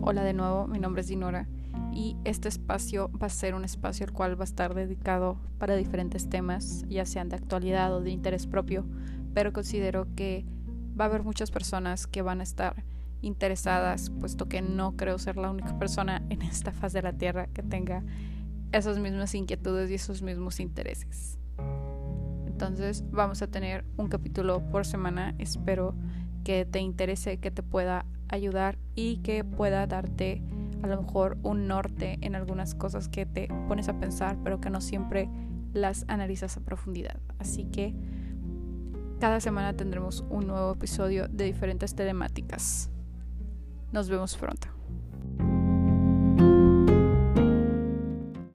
Hola de nuevo, mi nombre es Dinora y este espacio va a ser un espacio el cual va a estar dedicado para diferentes temas, ya sean de actualidad o de interés propio, pero considero que va a haber muchas personas que van a estar interesadas, puesto que no creo ser la única persona en esta faz de la Tierra que tenga esas mismas inquietudes y esos mismos intereses. Entonces vamos a tener un capítulo por semana, espero que te interese, que te pueda ayudar y que pueda darte a lo mejor un norte en algunas cosas que te pones a pensar, pero que no siempre las analizas a profundidad. Así que cada semana tendremos un nuevo episodio de diferentes temáticas. Nos vemos pronto.